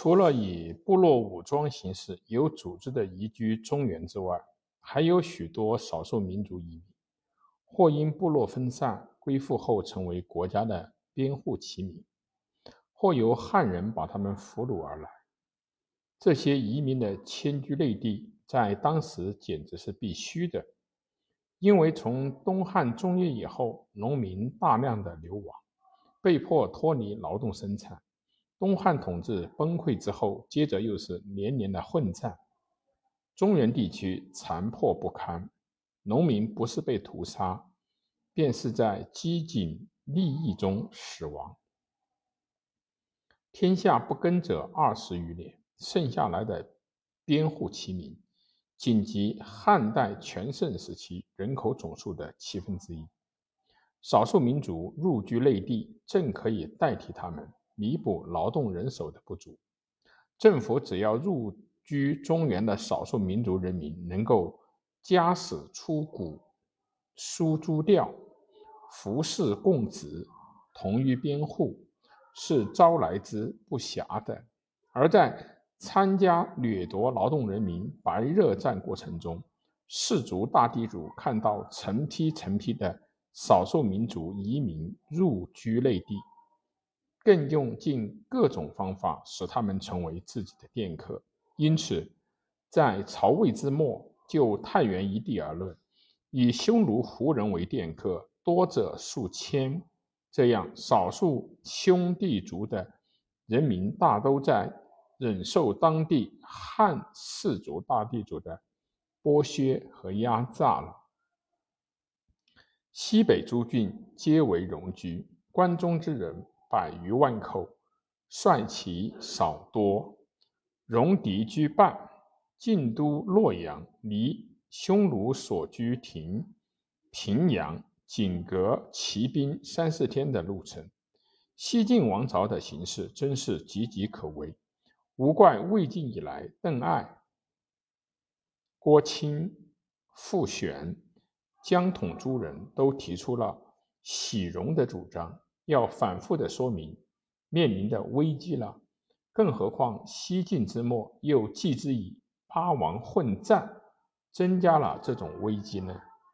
除了以部落武装形式有组织的移居中原之外，还有许多少数民族移民，或因部落分散归附后成为国家的边户齐民，或由汉人把他们俘虏而来。这些移民的迁居内地，在当时简直是必须的，因为从东汉中叶以后，农民大量的流亡，被迫脱离劳动生产。东汉统治崩溃之后，接着又是连年的混战，中原地区残破不堪，农民不是被屠杀，便是在饥馑利益中死亡。天下不耕者二十余年，剩下来的边户齐民，仅及汉代全盛时期人口总数的七分之一。少数民族入居内地，正可以代替他们。弥补劳动人手的不足，政府只要入居中原的少数民族人民能够家使出谷、输租调、服侍供职、同于边户，是招来之不暇的。而在参加掠夺劳动人民白热战过程中，氏族大地主看到成批成批的少数民族移民入居内地。更用尽各种方法使他们成为自己的佃客，因此，在曹魏之末，就太原一地而论，以匈奴、胡人为佃客，多者数千。这样，少数兄弟族的人民大都在忍受当地汉氏族大地主的剥削和压榨了。西北诸郡皆为戎居，关中之人。百余万口，率其少多，戎狄居半。晋都洛阳离匈奴所居亭平阳仅隔骑兵三四天的路程。西晋王朝的形势真是岌岌可危，无怪魏晋以来，邓艾、郭钦、傅玄、江统诸人都提出了喜戎的主张。要反复的说明面临的危机了，更何况西晋之末又继之以八王混战，增加了这种危机呢？